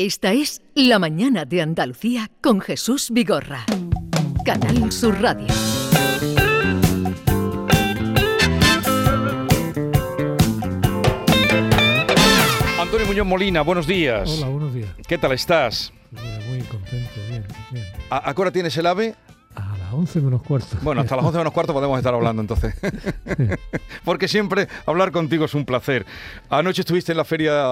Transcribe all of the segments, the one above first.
Esta es La Mañana de Andalucía con Jesús Vigorra. Canal Sur Radio. Antonio Muñoz Molina, buenos días. Hola, buenos días. ¿Qué tal estás? Mira, muy contento, bien, bien. ¿A, a qué hora tienes el ave? Las 11 menos cuarto. Bueno, hasta las 11 menos cuarto podemos estar hablando entonces. Porque siempre hablar contigo es un placer. Anoche estuviste en la feria,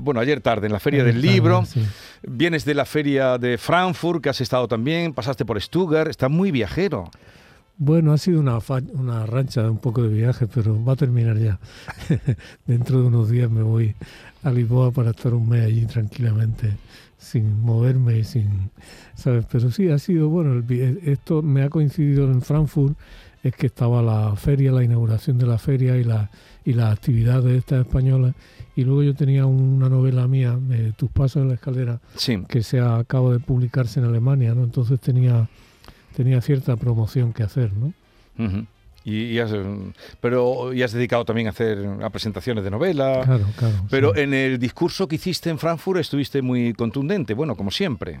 bueno, ayer tarde, en la feria del Ayer tarde, libro. sí. Vienes de la feria de Frankfurt, que has estado también, pasaste por Stuttgart, estás muy viajero. Bueno, ha sido una, fa- una rancha de un poco de viaje, pero va a terminar ya. Dentro de unos días me voy a Lisboa para estar un mes allí tranquilamente, sin moverme y sin... ¿Sabes? Pero sí, ha sido, bueno, el vi- esto me ha coincidido en Frankfurt, es que estaba la feria, la inauguración de la feria y, la, y las actividades estas españolas. Y luego yo tenía una novela mía, de Tus pasos en la escalera, Sí. que se acaba de publicarse en Alemania, ¿no? Entonces tenía, tenía cierta promoción que hacer, ¿no? Y, y has, eh, pero y has dedicado también a hacer a presentaciones de novela. Claro, claro. Pero sí. en el discurso que hiciste en Frankfurt estuviste muy contundente, bueno, como siempre.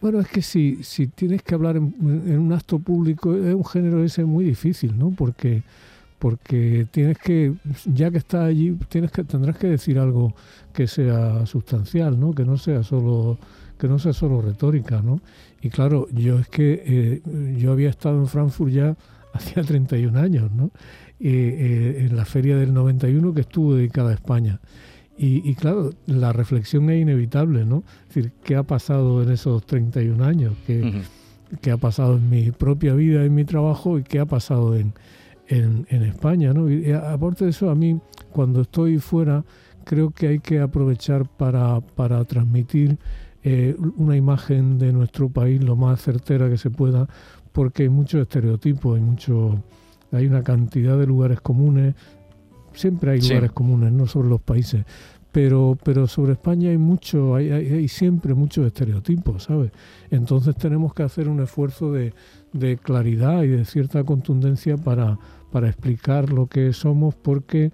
Bueno, es que si, si tienes que hablar en, en un acto público, es un género ese muy difícil, ¿no? Porque, porque tienes que, ya que estás allí, tienes que, tendrás que decir algo que sea sustancial, ¿no? Que no sea solo, que no sea solo retórica, ¿no? Y claro, yo es que eh, yo había estado en Frankfurt ya hacía 31 años, ¿no? Eh, eh, en la feria del 91 que estuvo dedicada a España. Y, y claro, la reflexión es inevitable, ¿no? Es decir, ¿qué ha pasado en esos 31 años? ¿Qué, qué ha pasado en mi propia vida, en mi trabajo y qué ha pasado en, en, en España, ¿no? Y, y aparte de eso, a mí, cuando estoy fuera, creo que hay que aprovechar para, para transmitir eh, una imagen de nuestro país lo más certera que se pueda, porque hay muchos estereotipos, hay mucho, hay una cantidad de lugares comunes, siempre hay Sí. lugares comunes, no sobre los países, pero, pero sobre España hay mucho, hay, hay, hay siempre muchos estereotipos, ¿sabes? Entonces tenemos que hacer un esfuerzo de, de claridad y de cierta contundencia para, para explicar lo que somos, porque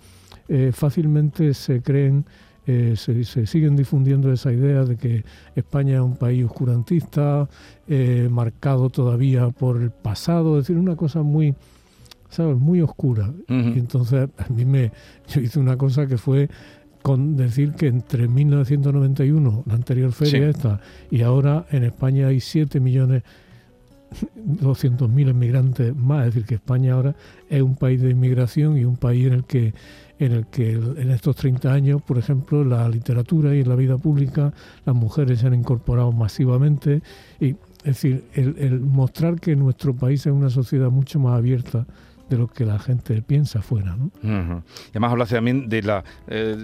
eh, fácilmente se creen, eh, se, se siguen difundiendo esa idea de que España es un país oscurantista, eh, marcado todavía por el pasado, es decir, una cosa muy, ¿sabes? Muy oscura. Y entonces a mí me, yo hice una cosa que fue con decir que entre 1991, la anterior feria Sí. esta, y ahora en España hay 7 millones 200 mil inmigrantes más, es decir, que España ahora es un país de inmigración y un país en el que en el que en estos 30 años, por ejemplo, la literatura y la vida pública, las mujeres se han incorporado masivamente y es decir, el, el mostrar que nuestro país es una sociedad mucho más abierta de lo que la gente piensa fuera, ¿no? Ujú. Y además hablaste también de la eh,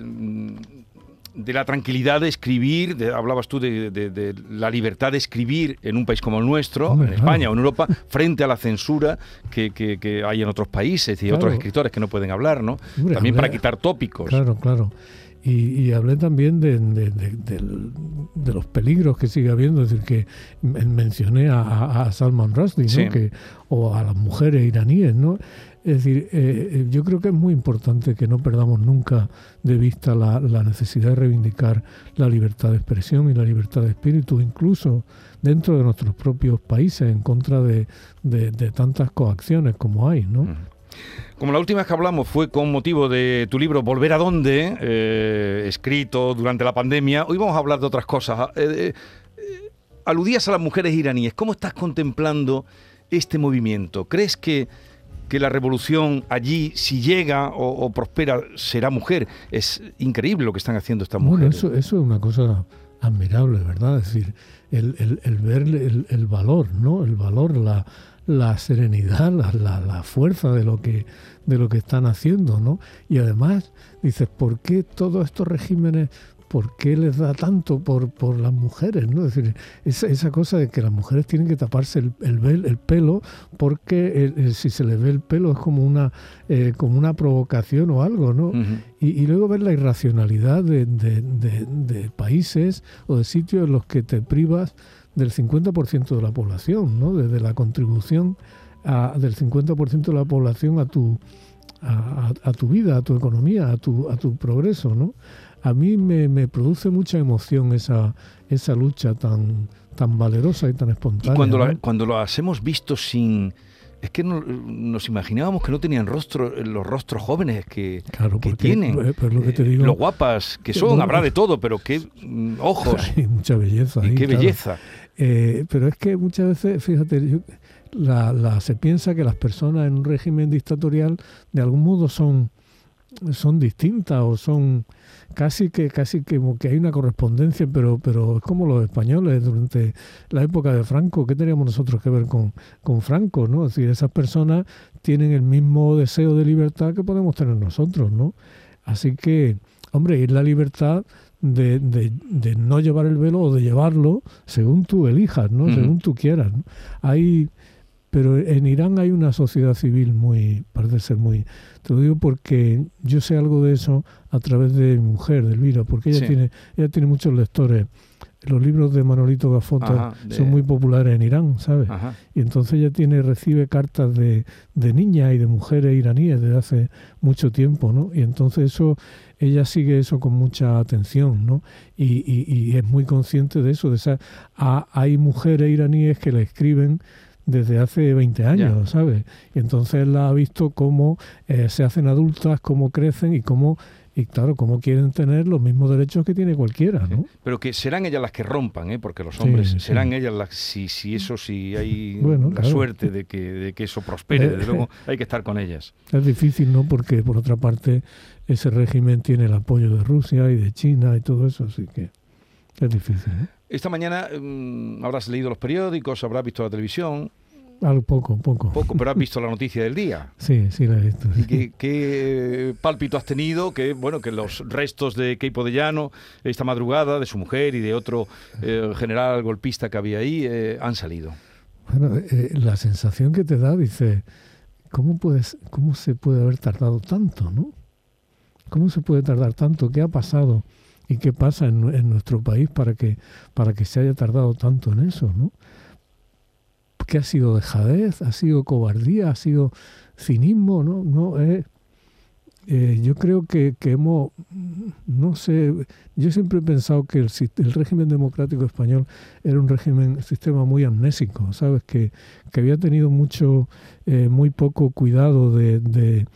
de la tranquilidad de escribir, de- hablabas tú de, de- de la libertad de escribir en un país como el nuestro, Hombre, en España claro. o en Europa, frente a la censura que, que- que hay en otros países y Claro. otros escritores que no pueden hablar, ¿no? Hombre, también hablé- para quitar tópicos. Claro, claro. Y, y hablé también de, los peligros que sigue habiendo, es decir, que men- mencioné a, a- a Salman Rushdie, ¿no? Sí. que, o a las mujeres iraníes, ¿no? Es decir, eh, eh, yo creo que es muy importante que no perdamos nunca de vista la, la necesidad de reivindicar la libertad de expresión y la libertad de espíritu, incluso dentro de nuestros propios países, en contra de, de- de tantas coacciones como hay, ¿no? Como la última vez que hablamos fue con motivo de tu libro Volver a dónde, eh, escrito durante la pandemia, hoy vamos a hablar de otras cosas. Eh, eh, aludías a las mujeres iraníes. ¿Cómo estás contemplando este movimiento? ¿Crees que, que la revolución allí, si llega o, o prospera, será mujer? Es increíble lo que están haciendo estas Bueno, mujeres. eso, eso es una cosa admirable, ¿verdad? Es decir, el, el- el ver el, el valor, ¿no? El valor, la, la serenidad, la, la- la fuerza de lo que de lo que están haciendo, ¿no? Y además dices, ¿por qué todos estos regímenes, por qué les da tanto por, por las mujeres, ¿no? Es decir, esa, esa cosa de que las mujeres tienen que taparse el, el, pelo porque el- el- si se les ve el pelo es como una eh, como una provocación o algo, ¿no? Y, y luego ver la irracionalidad de, de- de- de países o de sitios en los que te privas del 50% de la población, ¿no? Desde la contribución a- del 50% de la población a tu, a tu vida, a tu economía, a tu, a tu progreso, ¿no? A mí me, me produce mucha emoción esa, esa lucha tan, tan valerosa y tan espontánea. Y cuando, ¿no? la- cuando las hemos visto sin... Es que no- nos imaginábamos que no tenían rostro, los rostros jóvenes que, Claro, que porque, tienen. eh, pues lo que te eh, lo guapas que son, habrá de todo, pero qué mm, ojos Hay mucha belleza. y ahí, qué claro. belleza. Eh, pero es que muchas veces, fíjate, yo- la, la- se piensa que las personas en un régimen dictatorial de algún modo son, son distintas o son casi que casi que como que hay una correspondencia, pero pero es como los españoles durante la época de Franco, ¿qué teníamos nosotros que ver con, con Franco? ¿no? Es decir, esas personas tienen el mismo deseo de libertad que podemos tener nosotros, ¿no? Así que, hombre, y la libertad de, de- de no llevar el velo o de llevarlo según tú elijas, ¿no? Según tú quieras. ¿no? Hay, pero en Irán hay una sociedad civil muy, parece ser muy, te lo digo porque yo sé algo de eso a través de mi mujer, de Elvira, porque ella Sí. tiene, ella tiene muchos lectores. Los libros de Manolito Gafota Ajá, de- son muy populares en Irán, ¿sabes? Ajá. Y entonces ella tiene, recibe cartas de, de niñas y de mujeres iraníes desde hace mucho tiempo, ¿no? Y entonces eso, ella sigue eso con mucha atención, ¿no? Y, y- y es muy consciente de eso, de esa, ha- hay mujeres iraníes que le escriben desde hace 20 años, ¿sabes? Y entonces la ha visto cómo eh, se hacen adultas, cómo crecen y cómo, y claro, cómo quieren tener los mismos derechos que tiene cualquiera, ¿no? Pero que serán ellas las que rompan, ¿eh? porque los hombres sí. serán ellas las si, si eso si hay Bueno, la claro. suerte de que, de que eso prospere, Eh, desde luego hay que estar con ellas. Es difícil, ¿no? Porque por otra parte ese régimen tiene el apoyo de Rusia y de China y todo eso, así que es difícil, ¿no? Esta mañana mm, habrás leído los periódicos, habrás visto la televisión, Algo poco, poco. poco, pero has visto la noticia del día. Sí, sí la he visto. ¿Y qué, qué pálpito has tenido? Que bueno, que los restos de Keipo de Llano esta madrugada, de su mujer y de otro eh, general golpista que había ahí, eh, han salido. Bueno, eh, la sensación que te da, dice, ¿cómo, puedes, ¿cómo se puede haber tardado tanto, no? ¿Cómo se puede tardar tanto? ¿Qué ha pasado? ¿Y qué pasa en, en nuestro país para que, para que se haya tardado tanto en eso, no? ¿Qué ha sido dejadez? ¿Ha sido cobardía? ¿Ha sido cinismo? No, no eh, eh, yo creo que, que hemos, no sé, yo siempre he pensado que el, el régimen democrático español era un régimen, un sistema muy amnésico, ¿sabes? Que, que había tenido mucho, eh, muy poco cuidado de, de,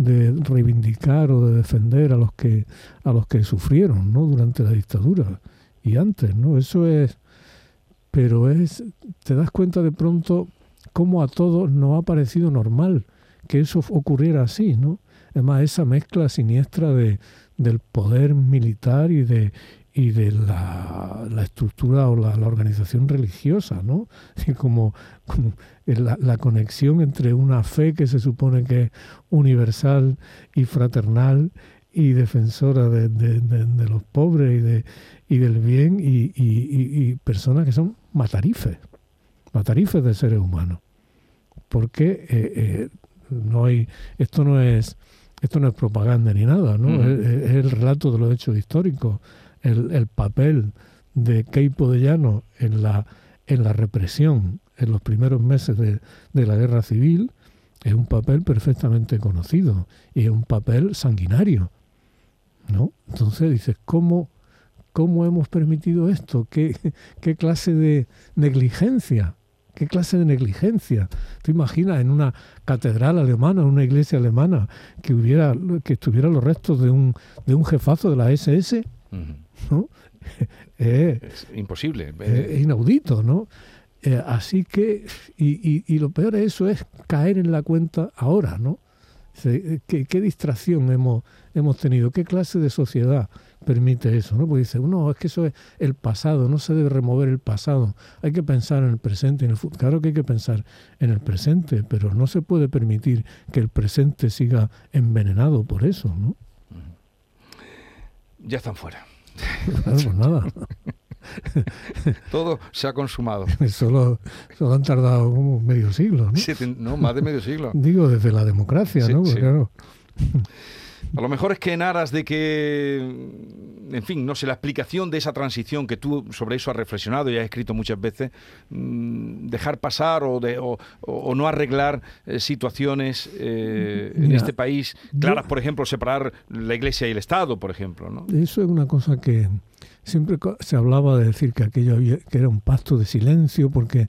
de reivindicar o de defender a los que, a los que sufrieron, ¿no? Durante la dictadura y antes, ¿no? Eso es, pero es, te das cuenta de pronto cómo a todos nos ha parecido normal que eso ocurriera así, ¿no? Además, esa mezcla siniestra de, del poder militar y de, y de la, la estructura o la, la organización religiosa, ¿no? Y como, como la, la conexión entre una fe que se supone que es universal y fraternal y defensora de, de- de- de los pobres y, de, y del bien y, y- personas que son matarifes, matarifes de seres humanos. Porque eh, eh, no hay, esto no es esto no es propaganda ni nada, ¿no? Es, es el relato de los hechos históricos, el, el papel de Keipo de Llano en la, en la represión en los primeros meses de, de la guerra civil es un papel perfectamente conocido y es un papel sanguinario, ¿no? Entonces dices, ¿cómo, cómo hemos permitido esto? ¿Qué, qué clase de negligencia? ¿Qué clase de negligencia? ¿Te imaginas en una catedral alemana, en una iglesia alemana, que hubiera, que estuvieran los restos de un, de un jefazo de la SS? ¿No? Eh, Es imposible. eh, es inaudito, ¿no? Eh, así que, y, y- y lo peor de eso es caer en la cuenta ahora, ¿no? Eh, ¿Qué, qué distracción hemos, hemos tenido? ¿Qué clase de sociedad permite eso? ¿no? Porque dice, no, es que eso es el pasado, no se debe remover el pasado, hay que pensar en el presente, en el futuro. Claro que hay que pensar en el presente, pero no se puede permitir que el presente siga envenenado por eso, ¿no? ya están fuera. Claro, pues nada, Todo se ha consumado. solo, solo han tardado como medio siglo, ¿no? Siete- no, más de medio siglo. Digo, desde la democracia, Sí, ¿no? Porque sí. claro, A lo mejor es que en aras de que, en fin, no sé, la explicación de esa transición que tú sobre eso has reflexionado y has escrito muchas veces, mm, dejar pasar o, de, o, no arreglar eh, situaciones eh, en este país claras, por ejemplo, separar la Iglesia y el Estado, por ejemplo. ¿no? Eso es una cosa que siempre se hablaba de decir que aquello que era un pacto de silencio, porque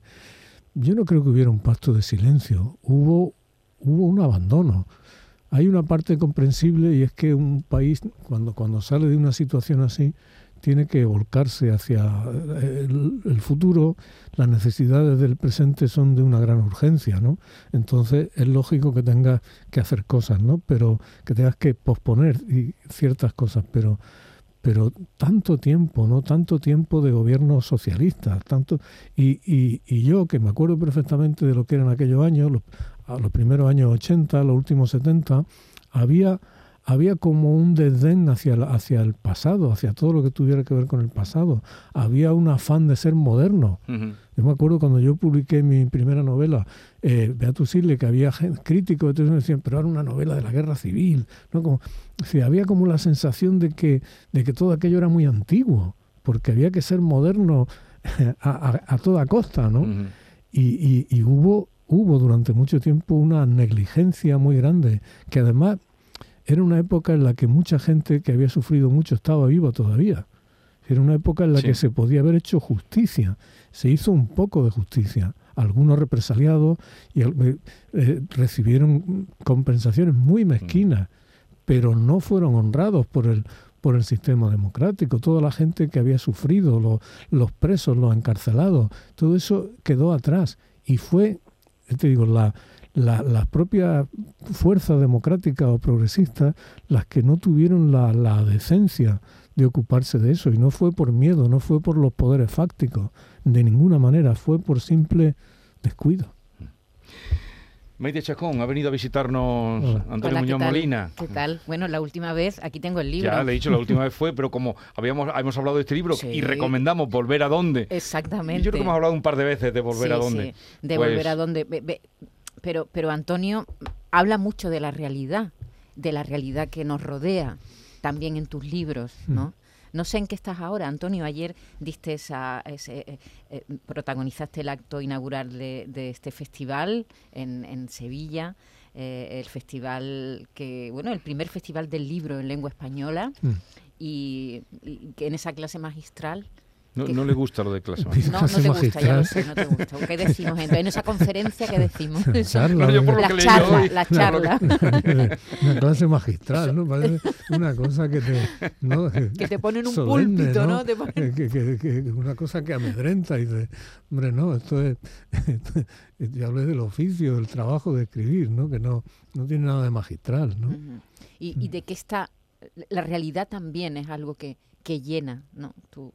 yo no creo que hubiera un pacto de silencio. Hubo, hubo un abandono hay una parte comprensible y es que un país cuando, cuando sale de una situación así tiene que volcarse hacia eh, el, futuro, las necesidades del presente son de una gran urgencia, ¿no? Entonces es lógico que tengas que hacer cosas, ¿no? Pero que tengas que posponer ciertas cosas, pero pero tanto tiempo, ¿no? Tanto tiempo de gobierno socialista, tanto y, y, y, yo que me acuerdo perfectamente de lo que eran aquellos años, a los primeros años 80, los últimos 70, había, había como un desdén hacia, hacia el pasado, hacia todo lo que tuviera que ver con el pasado. Había un afán de ser moderno. Yo me acuerdo cuando yo publiqué mi primera novela, eh, Beatus que había críticos que decían, pero era una novela de la guerra civil. ¿no? Como, había como la sensación de que, de que todo aquello era muy antiguo, porque había que ser moderno a, toda costa. ¿no? y, y hubo hubo durante mucho tiempo una negligencia muy grande, que además era una época en la que mucha gente que había sufrido mucho estaba viva todavía. Era una época en la que se podía haber hecho justicia. Se hizo un poco de justicia. Algunos represaliados y eh, eh, recibieron compensaciones muy mezquinas, pero no fueron honrados por el, por el sistema democrático. Toda la gente que había sufrido, los, los presos, los encarcelados, todo eso quedó atrás. Y fue te digo, la, la, las propias fuerzas democráticas o progresistas las que no tuvieron la, la decencia de ocuparse de eso. Y no fue por miedo, no fue por los poderes fácticos, de ninguna manera, fue por simple descuido. Maite Chacón, ha venido a visitarnos Antonio Muñoz Molina. ¿Qué tal? Bueno, la última vez, aquí tengo el libro. Ya le he dicho, la última vez fue, pero como habíamos hemos hablado de este libro y recomendamos Volver a dónde. Exactamente. yo creo que hemos hablado un par de veces de Volver a dónde. Sí, de Volver pues a dónde. Pero, pero Antonio habla mucho de la realidad, de la realidad que nos rodea, también en tus libros, ¿no? Mm. No sé en qué estás ahora, Antonio. Ayer diste esa, ese, eh, eh, protagonizaste el acto inaugural de, este festival en, Sevilla. Eh, el festival que, bueno, el primer festival del libro en lengua española mm. y, que en esa clase magistral no, no, le gusta lo de clase magistral. No, no te gusta, ya lo sé, no te gusta. ¿Qué decimos en, esa conferencia? ¿Qué decimos? Charla, yo por lo la que charla, hoy, la charla. Una clase magistral, ¿no? Parece una cosa que te... ¿no? Que te ponen un púlpito, ¿no? ¿no? Que, que, que, una cosa que amedrenta y dice, hombre, no, esto es... yo hablé del oficio, del trabajo de escribir, ¿no? Que no, no tiene nada de magistral, ¿no? y, y de qué está... La realidad también es algo que que llena ¿no? tu,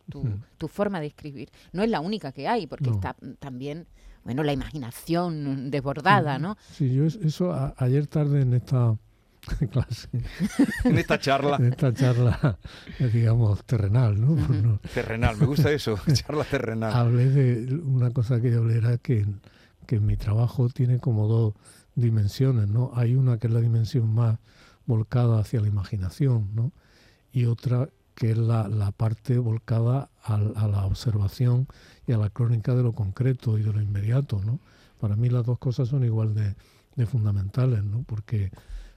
tu, forma de escribir. No es la única que hay, porque está también, bueno, la imaginación desbordada, ¿no? Sí, yo eso ayer tarde en esta clase. en esta charla. En esta charla, digamos, terrenal, ¿no? Terrenal, me gusta eso, charla terrenal. Hablé de una cosa que yo hablé era que, que mi trabajo tiene como dos dimensiones, ¿no? Hay una que es la dimensión más volcada hacia la imaginación, ¿no? Y otra que es la, la parte volcada a, la observación y a la crónica de lo concreto y de lo inmediato, ¿no? Para mí las dos cosas son igual de, de fundamentales, ¿no? Porque,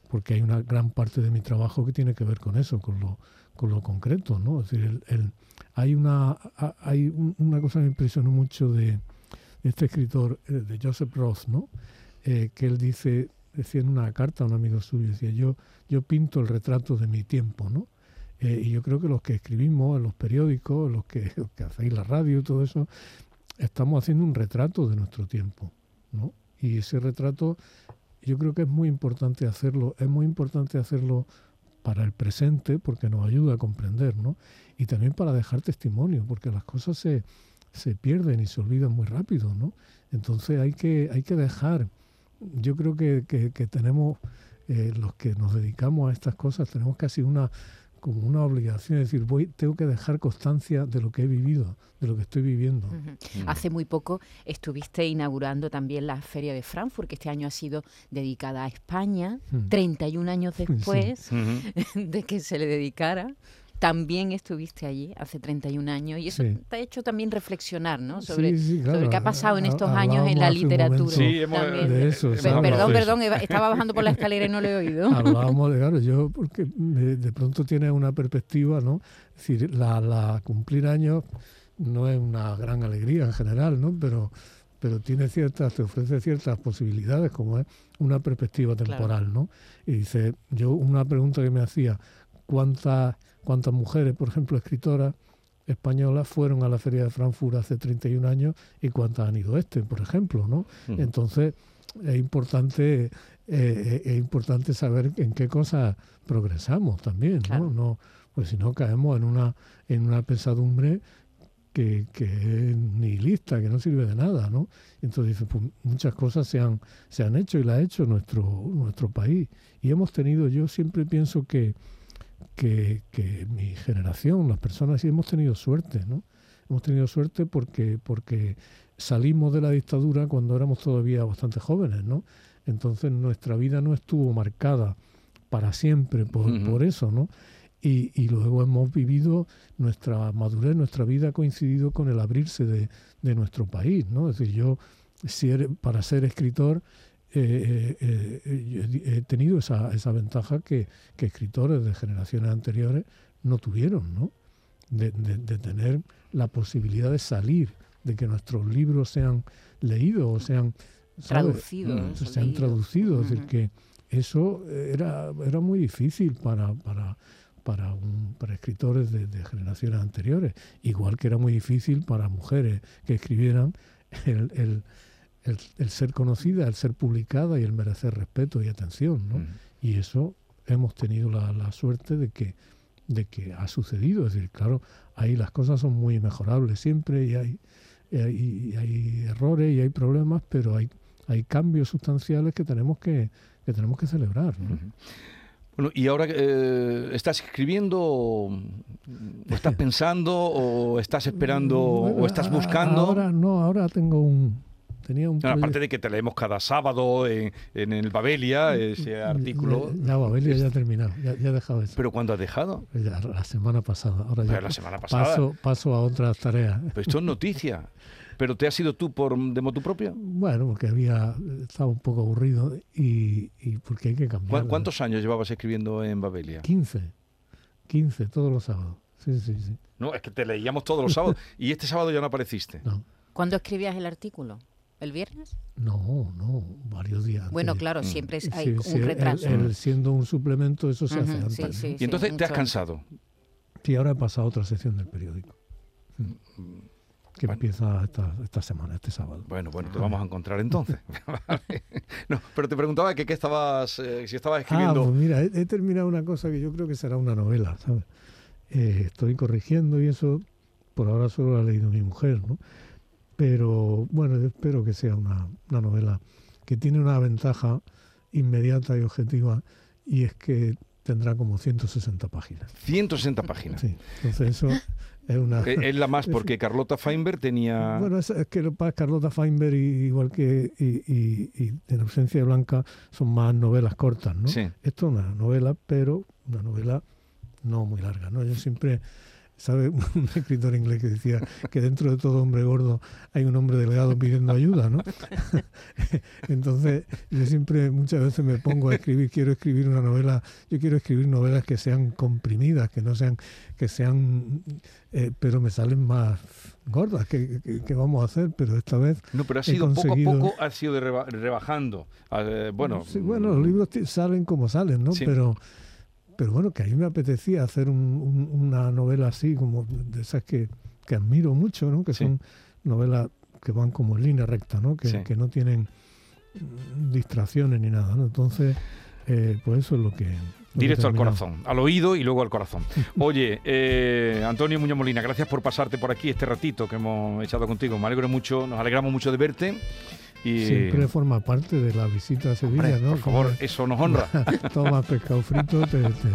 porque hay una gran parte de mi trabajo que tiene que ver con eso, con lo, con lo concreto, ¿no? Es decir, el, hay, una, hay una cosa que me impresionó mucho de, este escritor, eh, de Joseph Roth, ¿no? Eh, que él dice, decía en una carta a un amigo suyo, decía, yo, yo pinto el retrato de mi tiempo, ¿no? Eh, y yo creo que los que escribimos en los periódicos, los que, que hacéis la radio todo eso, estamos haciendo un retrato de nuestro tiempo, ¿no? Y ese retrato yo creo que es muy importante hacerlo, es muy importante hacerlo para el presente porque nos ayuda a comprender, ¿no? Y también para dejar testimonio, porque las cosas se, se pierden y se olvidan muy rápido, ¿no? Entonces hay que, hay que dejar, yo creo que, que, tenemos, eh, los que nos dedicamos a estas cosas, tenemos casi una como una obligación, es decir, voy, tengo que dejar constancia de lo que he vivido, de lo que estoy viviendo. Ujú. Hace muy poco estuviste inaugurando también la Feria de Frankfurt, que este año ha sido dedicada a España, Mm. 31 años Sí. después de que se le dedicara. También estuviste allí hace 31 años y eso Sí. te ha hecho también reflexionar ¿no? sobre, Sí, sí, sobre qué ha pasado en estos años en la literatura. Sí, hemos- también. de eso, perdón, perdón, estaba bajando por la escalera y no lo he oído. Hablábamos de, claro, yo, porque de, de pronto tienes una perspectiva, ¿no? Es decir, la, la cumplir años no es una gran alegría en general, ¿no? Pero, pero tiene ciertas, te ofrece ciertas posibilidades, como es una perspectiva Claro. temporal, ¿no? Y dice, yo una pregunta que me hacía, ¿cuántas, cuántas mujeres, por ejemplo, escritoras españolas fueron a la Feria de Frankfurt hace 31 años y cuántas han ido este, por ejemplo, ¿no? Entonces, es importante, eh, eh, es importante saber en qué cosas progresamos también, Claro. ¿no? no pues si no caemos en una, en una pesadumbre que, que es nihilista, que no sirve de nada, ¿no? Entonces, dice, pues, muchas cosas se han, se han hecho y las ha hecho nuestro, nuestro país. Y hemos tenido, yo siempre pienso que, que, que mi generación, las personas, sí hemos tenido suerte, ¿no? Hemos tenido suerte porque, porque salimos de la dictadura cuando éramos todavía bastante jóvenes, ¿no? Entonces nuestra vida no estuvo marcada para siempre por, por eso, ¿no? Y, y luego hemos vivido nuestra madurez, nuestra vida ha coincidido con el abrirse de, de nuestro país, ¿no? Es decir, yo, si eres- para ser escritor, eh, eh, eh, he tenido esa, esa ventaja que, que escritores de generaciones anteriores no tuvieron, ¿no? De, de- de tener la posibilidad de salir, de que nuestros libros sean leídos o sean. Traducidos. se han leídos. traducido. Es decir, que eso era, era muy difícil para, para, para, un- para escritores de, de generaciones anteriores, igual que era muy difícil para mujeres que escribieran el, el- el- el ser conocida, el ser publicada y el merecer respeto y atención. ¿no? Y eso hemos tenido la, la suerte de que, de que ha sucedido. Es decir, claro, ahí las cosas son muy mejorables siempre y hay, y hay, y hay errores y hay problemas, pero hay, hay cambios sustanciales que tenemos que, que tenemos que celebrar. Bueno, y ahora eh, estás escribiendo, o estás pensando, o estás esperando, Bueno, o estás buscando. Ahora no, ahora tengo un... Tenía un No, aparte de que te leemos cada sábado en, en el Babelia, ese artículo. Ya, ya Babelia ya ha terminado, ya, ya he dejado eso. ¿Pero cuándo has dejado? Ya la semana pasada. Ahora ya la semana pasada. paso, paso a otras tareas. Pero esto es noticia. ¿Pero te has ido tú por de motu propio? Bueno, porque había estaba un poco aburrido y, y porque hay que ¿Cu- cambiar. ¿Cuántos años llevabas escribiendo en Babelia? 15. 15 todos los sábados. Sí, sí, sí. No, es que te leíamos todos los sábados y este sábado ya no apareciste. No, ¿Cuándo escribías el artículo? ¿El viernes? no, no, varios días. Bueno, claro, Mm. siempre es- Sí, hay sí, un el- retraso. el siendo un suplemento, eso se hace antes. sí, sí. Y entonces te has cansado. Sí, ahora he pasado a otra sección del periódico. Mm. Que Bueno. empieza esta, esta semana, este sábado. Bueno, bueno, te vamos a encontrar entonces. Vale. no, pero te preguntaba que qué estabas, eh, si estabas Ah, escribiendo. pues mira, he, he terminado una cosa que yo creo que será una novela, ¿sabes? Eh, estoy corrigiendo y eso por ahora solo la ha leído mi mujer, ¿no? Pero bueno, yo espero que sea una, una novela que tiene una ventaja inmediata y objetiva y es que tendrá como 160 páginas. 160 páginas. Sí, entonces eso es una... Eh, Es la más porque Carlota Feinberg tenía. Bueno, es, es que que Carlota Feinberg, y- igual que y, y- y En ausencia de Blanca, son más novelas cortas, ¿no? Sí. Esto es una novela, pero una novela no muy larga, ¿no? Yo siempre, ¿sabe? Un escritor inglés que decía que dentro de todo hombre gordo hay un hombre delgado pidiendo ayuda, ¿no? Entonces, yo siempre, muchas veces me pongo a escribir, quiero escribir una novela, yo quiero escribir novelas que sean comprimidas, que no sean, que sean, eh, pero me salen más gordas, que, que- que vamos a hacer, pero esta vez No, pero ha sido poco a conseguido- poco, ha sido reba- rebajando. Ah, eh, bueno, Sí, bueno, los libros ti- salen como salen, ¿no? Sí. Pero, pero bueno, que a mí me apetecía hacer un- un- una novela así, como de esas que, que admiro mucho, ¿no? Que Sí. son novelas que van como en línea recta, ¿no? Que, Sí. que no tienen distracciones ni nada, ¿no? Entonces, eh, pues eso es lo que... lo que he Directo al corazón, al oído y luego al corazón. Oye, eh, Antonio Muñoz Molina, gracias por pasarte por aquí este ratito que hemos echado contigo. Me alegro mucho, nos alegramos mucho de verte. Y... Siempre forma parte de la visita a Sevilla, Hombre, ¿no? Por favor, Como eso nos honra. Tomas pescado frito, te, te,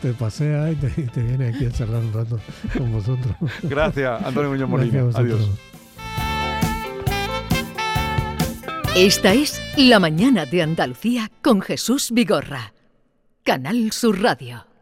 te paseas y te, te vienes aquí a charlar un rato con vosotros. Gracias, Antonio Muñoz Gracias a Molina. Adiós. Esta es La Mañana de Andalucía con Jesús Vigorra. Canal Sur Radio.